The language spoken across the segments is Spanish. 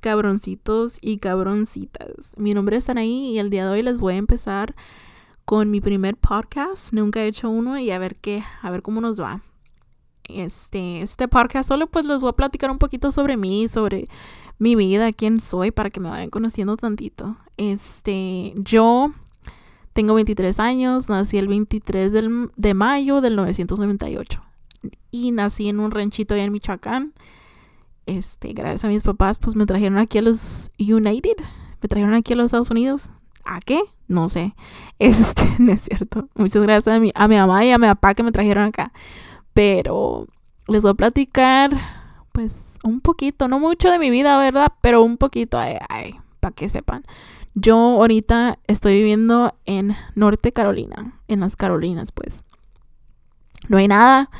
cabroncitos y cabroncitas. Mi nombre es Anaí y el día de hoy les voy a empezar con mi primer podcast. Nunca he hecho uno y a ver qué, a ver cómo nos va. Este, este podcast solo pues les voy a platicar un poquito sobre mí, sobre mi vida, quién soy, para que me vayan conociendo tantito. Este, yo tengo 23 años, nací el 23 de mayo del 998 y nací en un ranchito allá en Michoacán este, gracias a mis papás, pues me trajeron aquí a los United, me trajeron aquí a los Estados Unidos. ¿A qué? No sé. Este, no es cierto. Muchas gracias a mi, a mi mamá y a mi papá que me trajeron acá. Pero les voy a platicar, pues, un poquito, no mucho de mi vida, ¿verdad? Pero un poquito, ay, ay, para que sepan. Yo ahorita estoy viviendo en Norte Carolina, en las Carolinas, pues. No hay nada.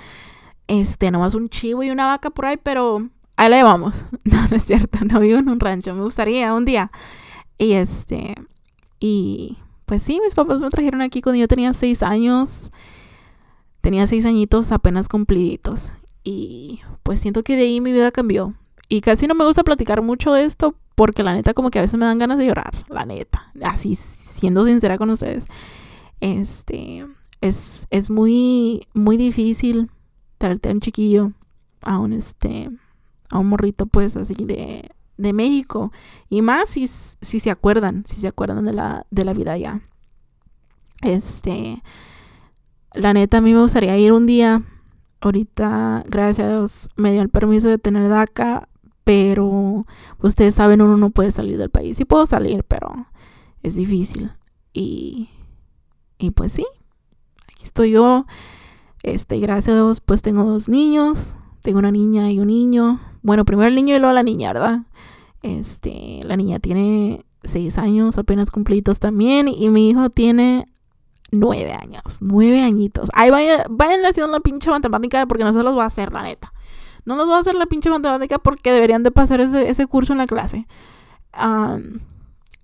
Este, nomás un chivo y una vaca por ahí, pero ahí le vamos. No, no es cierto, no vivo en un rancho, me gustaría un día. Y este, y pues sí, mis papás me trajeron aquí cuando yo tenía seis años. Tenía seis añitos apenas cumpliditos. Y pues siento que de ahí mi vida cambió. Y casi no me gusta platicar mucho de esto porque la neta como que a veces me dan ganas de llorar, la neta. Así siendo sincera con ustedes. Este es, es muy muy difícil traerte a un chiquillo a un este a un morrito pues así de, de México. Y más si, si se acuerdan, si se acuerdan de la, de la vida allá. Este, la neta a mí me gustaría ir un día. Ahorita, gracias a Dios, me dio el permiso de tener DACA, pero ustedes saben, uno no puede salir del país. Sí puedo salir, pero es difícil. Y, y pues sí, aquí estoy yo. Este, gracias a Dios, pues tengo dos niños. Tengo una niña y un niño. Bueno, primero el niño y luego la niña, ¿verdad? Este, la niña tiene seis años, apenas cumplidos también, y mi hijo tiene nueve años, nueve añitos. Ahí vayan, vayan haciendo la pinche matemática porque no se los va a hacer, la neta. No los va a hacer la pinche matemática porque deberían de pasar ese, ese curso en la clase.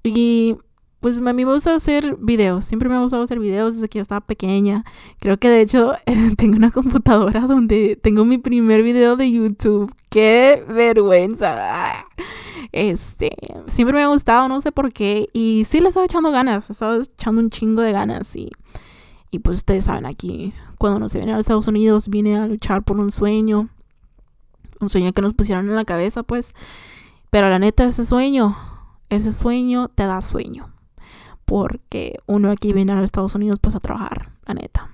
y pues a mí me gusta hacer videos. Siempre me ha gustado hacer videos desde que yo estaba pequeña. Creo que de hecho tengo una computadora donde tengo mi primer video de YouTube. ¡Qué vergüenza! Este, siempre me ha gustado, no sé por qué. Y sí le estaba echando ganas. Estaba echando un chingo de ganas. Y, y pues ustedes saben, aquí, cuando no se viene a los Estados Unidos, vine a luchar por un sueño. Un sueño que nos pusieron en la cabeza, pues. Pero la neta, ese sueño, ese sueño te da sueño porque uno aquí viene a los Estados Unidos pues a trabajar, la neta.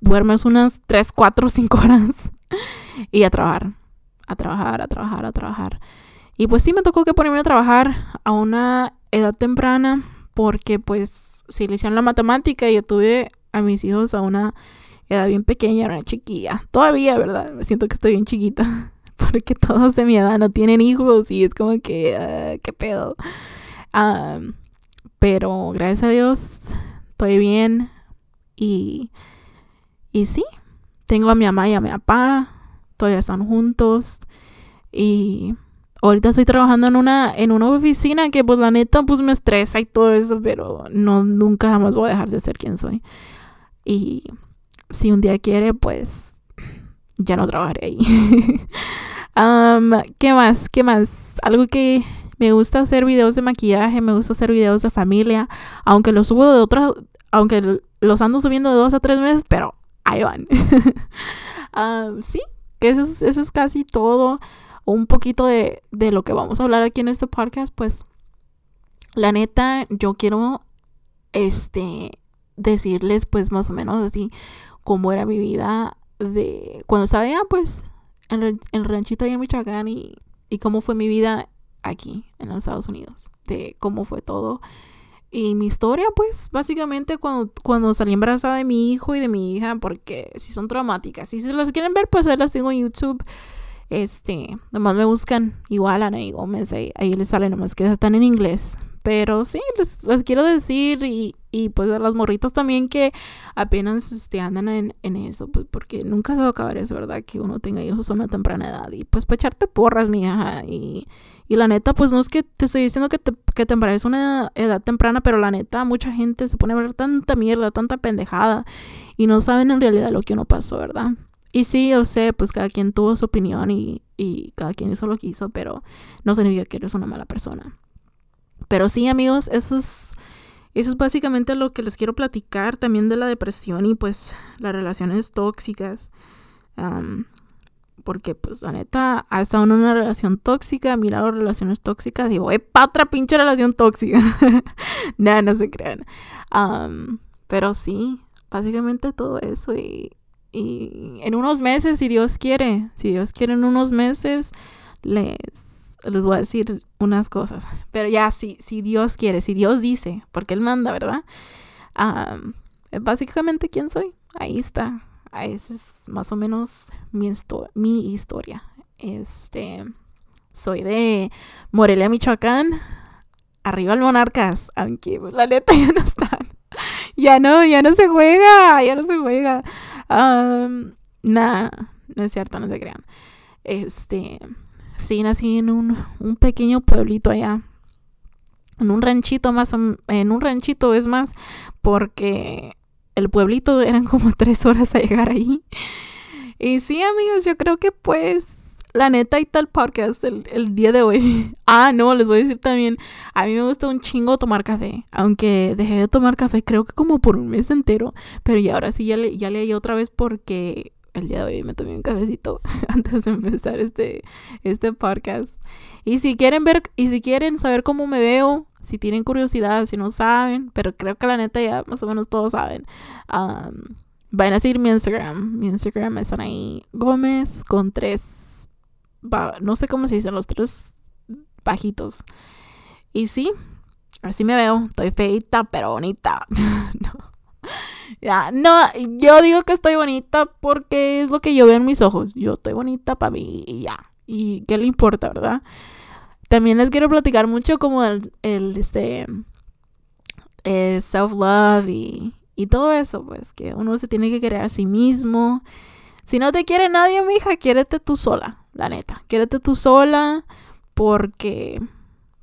Duermes unas 3, 4, 5 horas y a trabajar, a trabajar, a trabajar, a trabajar. Y pues sí me tocó que ponerme a trabajar a una edad temprana porque pues si le hicieron la matemática y yo tuve a mis hijos a una edad bien pequeña, era una chiquilla. Todavía, ¿verdad? Me siento que estoy bien chiquita porque todos de mi edad no tienen hijos y es como que, uh, ¿qué pedo? Um, pero gracias a Dios estoy bien y, y sí, tengo a mi mamá y a mi papá, todavía están juntos y ahorita estoy trabajando en una, en una oficina que pues la neta pues me estresa y todo eso, pero no, nunca jamás voy a dejar de ser quien soy. Y si un día quiere, pues ya no trabajaré ahí. ¿Qué más? ¿Qué más? Algo que me gusta hacer videos de maquillaje, me gusta hacer videos de familia, aunque los subo de otras, aunque los ando subiendo de dos a tres meses, pero ahí van. sí, que eso es, eso es casi todo. Un poquito de, de lo que vamos a hablar aquí en este podcast, pues la neta, yo quiero este decirles pues más o menos así cómo era mi vida de cuando estaba allá pues en el, ranchito allá en Michoacán y, y cómo fue mi vida aquí en los Estados Unidos, de cómo fue todo. Y mi historia, pues, básicamente cuando, cuando salí embarazada de mi hijo y de mi hija, porque si son traumáticas. Si se las quieren ver, pues ahí las tengo en YouTube. Este, nomás me buscan igual Ana y Gómez, ahí, ahí les sale, nomás que están en inglés. Pero sí, les, les quiero decir y, y, pues a las morritas también que apenas este, andan en, en, eso, pues porque nunca se va a acabar eso, ¿verdad? Que uno tenga hijos a una temprana edad y pues para echarte porras, mi hija, y y la neta, pues no es que te estoy diciendo que te, que te a una edad temprana, pero la neta, mucha gente se pone a ver tanta mierda, tanta pendejada y no saben en realidad lo que uno pasó, ¿verdad? y sí, yo sé, pues cada quien tuvo su opinión y, y cada quien hizo lo que hizo, pero no significa que eres una mala persona. Pero sí, amigos, eso es, eso es básicamente lo que les quiero platicar también de la depresión y pues las relaciones tóxicas. Porque pues la neta ha estado en una relación tóxica, mirado relaciones tóxicas digo, ¡eh, patra pinche relación tóxica! Nada, no se crean. pero sí, básicamente todo eso y, en unos meses, si Dios quiere, si Dios quiere en unos meses, les les voy a decir unas cosas. Pero ya, si, si Dios quiere, si Dios dice, porque Él manda, ¿verdad? básicamente, ¿quién soy? Ahí está. Esa es más o menos mi, historia. Este, soy de Morelia, Michoacán. Arriba el Monarcas, aunque la neta ya no están. ya no, ya no se juega, ya no se juega. Nah, no es cierto, no se crean. Este, Sí, nací en un, un pequeño pueblito allá. En un ranchito más, en un ranchito es más, porque el pueblito eran como tres horas a llegar ahí. Y sí, amigos, yo creo que pues la neta y tal podcast el, el, día de hoy. Ah, no, les voy a decir también, a mí me gusta un chingo tomar café, aunque dejé de tomar café creo que como por un mes entero, pero y ahora sí ya le, ya leí otra vez porque el día de hoy me tomé un cafecito antes de empezar este, este podcast. Y si quieren ver, y si quieren saber cómo me veo, si tienen curiosidad, si no saben, pero creo que la neta ya más o menos todos saben, um, vayan a seguir mi Instagram. Mi Instagram es Anaí Gómez con tres, no sé cómo se dicen los tres bajitos. Y sí, así me veo. Estoy feita, pero bonita. no. Ya, no, yo digo que estoy bonita porque es lo que yo veo en mis ojos. Yo estoy bonita para mí y ya. ¿Y qué le importa, verdad? También les quiero platicar mucho como el, el este, eh, self-love y, y todo eso, pues, que uno se tiene que querer a sí mismo. Si no te quiere nadie, mija, quiérete tú sola, la neta. Quiérete tú sola porque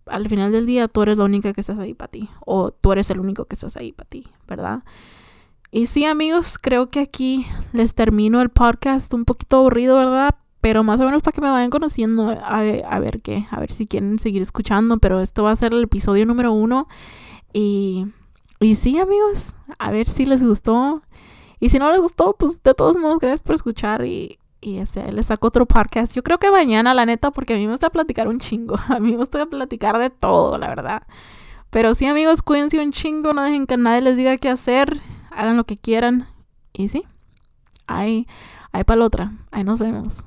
al final del día tú eres la única que estás ahí para ti. O tú eres el único que estás ahí para ti, ¿verdad? Y sí, amigos, creo que aquí les termino el podcast un poquito aburrido, ¿verdad? Pero más o menos para que me vayan conociendo, a ver, qué, a ver si quieren seguir escuchando, pero esto va a ser el episodio número uno. Y, y sí, amigos, a ver si les gustó. Y si no les gustó, pues de todos modos, gracias por escuchar y, y este, les saco otro podcast. Yo creo que mañana, la neta, porque a mí me gusta platicar un chingo. A mí me gusta platicar de todo, la verdad. Pero sí, amigos, cuídense un chingo, no dejen que nadie les diga qué hacer hagan lo que quieran. Y sí, ahí, ahí para la otra. Ahí nos vemos.